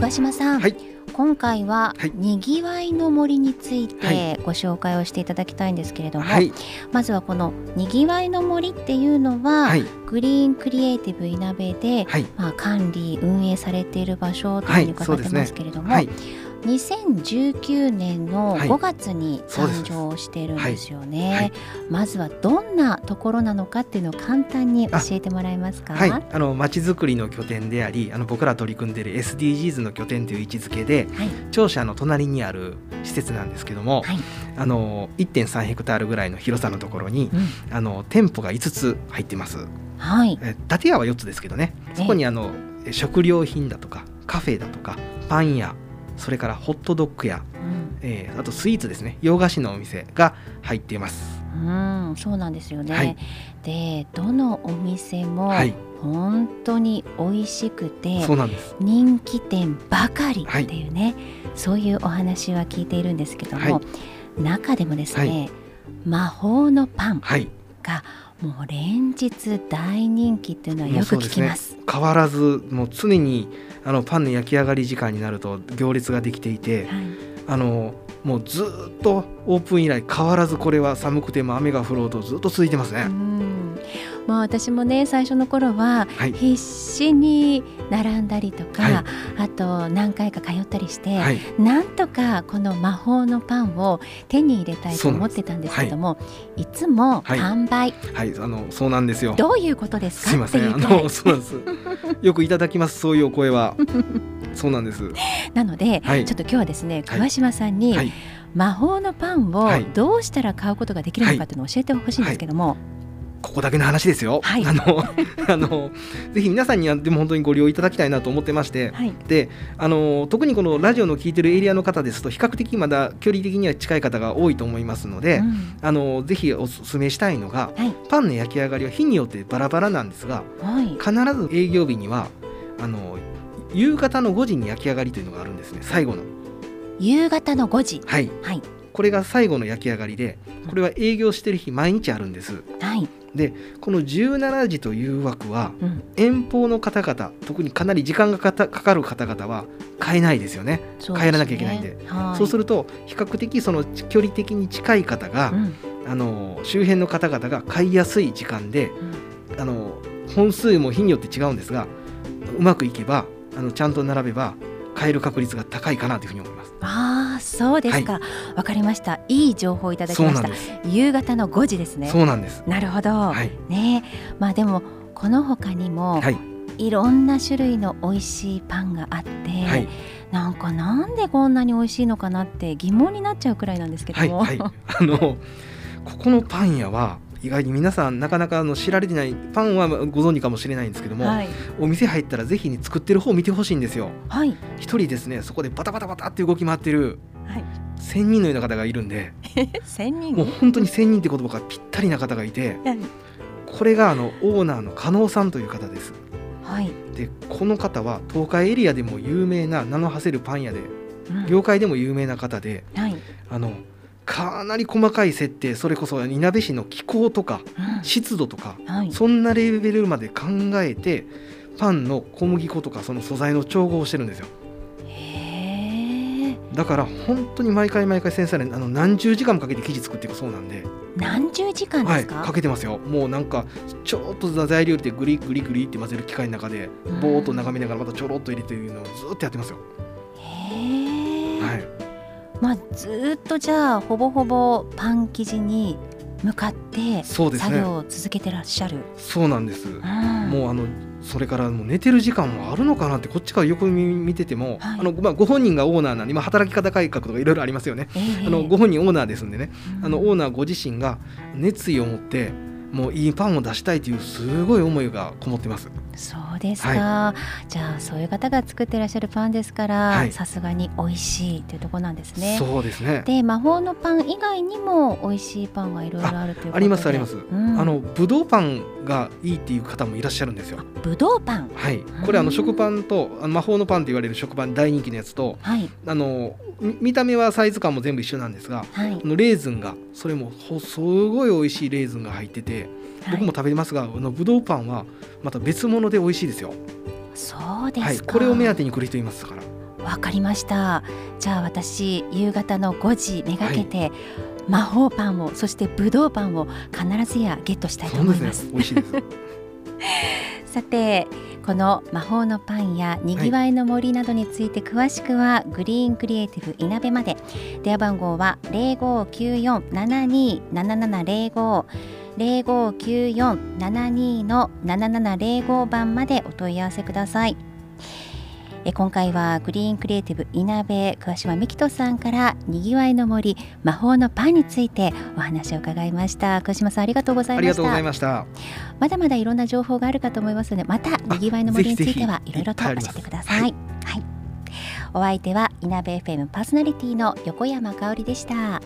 桑島さん、はい。今回ははい。にぎわいの森についはてご紹介をしていただきたいんですけれども、はい。まずはこのにぎわいの森っていうのは、はい。グリーンクリエイティブいなべで、はい。まあ、管理運営されている場所というふうに伺ってますけれども、はい2019年のはい。5月に誕生しているんですよね、はい。まずはどんなところなのかっていうのを簡単に教えてもらえますか？はい、あの町づくりの拠点でありあの僕ら取り組んでいる SDGs の拠点という位置づけではい。庁舎の隣にある施設なんですけども、はい。あの1.3ヘクタールぐらいの広さのところにうん。あの店舗が5つ入っています。はい。え建屋は4つですけどね。そこにあのえ食料品だとかカフェだとかパン屋それからホットドッグや、うん。えーあとスイーツですね。洋菓子のお店が入っています。うん、そうなんですよね。はい。で、どのお店もはい。本当に美味しくて、そうなんです。人気店ばかりっていうね、そういうお話は聞いているんですけども、は中でもですね、は魔法のパンはい。がもう連日大人気っていうのはよく聞きます。変わらずもう常にあのパンの焼き上がり時間になると行列ができていてはい。あのもうずーっとオープン以来変わらずこれは寒くても雨が降ろうとずっと続いてますね。うん。まあ私もね最初の頃ははい。必死に並んだりとか、はい。あと何回か通ったりして、はい。なんとかこの魔法のパンを手に入れたいと思ってたんですけどもいつもはい。完売、はい。あのそうなんですよ。どういうことですか？すいません。あのそうなんです。よくいただきます。そういうお声は。そうなんです。なので、はい。ちょっと今日はですねはい。桑島さんに、はい。魔法のパンをはい。どうしたら買うことができるのかっていうのを教えてほしいんですけども、ここだけの話ですよ。はい。あのあのぜひ皆さんにはでも本当にご利用いただきたいなと思ってまして。はい、であの特にこのラジオの聞いてるエリアの方ですと比較的まだ距離的には近い方が多いと思いますので、うん。あのぜひお勧めしたいのがはい。パンの焼き上がりは日によってバラバラなんですがはい。必ず営業日にはあの夕方の5時に焼き上がりというのがあるんですね最後の。夕方の5時。はい。はい。これが最後の焼き上がりでこれは営業してる日毎日あるんです。はい、この17時という枠はうん、遠方の方々特にかなり時間がかたかかる方々は買えないですよね。ね。帰らなきゃいけないんで。はい、そうすると比較的その距離的に近い方が、うん。あの周辺の方々が買いやすい時間でうん。あの本数も日によって違うんですがうまくいけばあのちゃんと並べば買える確率が高いかなというふうに思います。そうですか。わ、かりました。いい情報いただきました。夕方の5時ですね。そうなんです。なるほど、はい。ね。まあでもこの他にも、はい。い、ろんな種類の美味しいパンがあって、はい。なんかなんでこんなに美味しいのかなって疑問になっちゃうくらいなんですけども、はいはい。あのここのパン屋は意外に皆さんなかなかあの知られてないパンはご存知かもしれないんですけども、はい。お店入ったらぜひに作ってる方を見てほしいんですよ。はい。一人ですねそこでバタバタバタって動き回ってるはい1000人のような方がいるんで。千人？もう本当に1000人って言葉がぴったりな方がいて。はいこれがあのオーナーの加納さんという方です。はい、でこの方は東海エリアでも有名な名の馳せるパン屋でうん。業界でも有名な方ではい、あのかなり細かい設定それこそいなべ市の気候とかうん。湿度とかはい、そんなレベルまで考えてパンの小麦粉とかその素材の調合をしてるんですよだから本当に毎回毎回先生ねあの何十時間もかけて生地作っていくそうなんで、何十時間ではい、すか、かけてますよ。もうなんかちょっと材料入れてグリグリグリって混ぜる機械の中でうん。ぼーっと眺めながらまたちょろっと入れていうのをずっとやってますよ、へえ、はい、まあずーっとじゃあほぼほぼパン生地に向かってそうですね。作業を続けてらっしゃる。そうなんです。うん。もうあのそれからもう寝てる時間もあるのかなってこっちから横見見てても、はい。あのまあ、ご本人がオーナーなんで今働き方改革とかいろいろありますよね、ええ。あのご本人オーナーですんでね、うん。あのオーナーご自身が熱意を持ってもういいパンを出したいというすごい思いがこもってますそうですか、じゃあそういう方が作ってらっしゃるパンですかはい。らさすがに美味しいというところなんですね。そうですね。で魔法のパン以外にも美味しいパンがいろいろあるということで。ありますあります、うん。あのぶどうパンがいいっていう方もいらっしゃるんですよ。ぶどうパン。はい。これあうん。の食パンと魔法のパンと言われる食パン大人気のやつとはい。あのみ見た目はサイズ感も全部一緒なんですがはい。あのレーズンがそれもほすごい美味しいレーズンが入ってて僕も食べてますが、あのぶどうパンはまた別物で美味しいですよ。そうですか、はい、これを目当てに来る人いますから。わかりました。じゃあ私夕方の5時めがけて、はい、魔法パンをそしてぶどうパンを必ずやゲットしたいと思います。すね、美味しいです さてこの魔法のパンやにぎわいの森などについて詳しくは、グリーンクリエイティブいなべまで。電話番号は零五九四七二七七零五零五九四七二の七七零五番までお問い合わせください。え今回はグリーンクリエイティブいなべ桑島美希人さんからにぎわいの森魔法のパンについてお話を伺いました。桑島さんありがとうございました。ありがとうございました。まだまだいろんな情報があるかと思いますのでまたにぎわいの森についてはいろいろと教えてください。はい、はい、お相手はいなべ FM パーソナリティの横山香織でした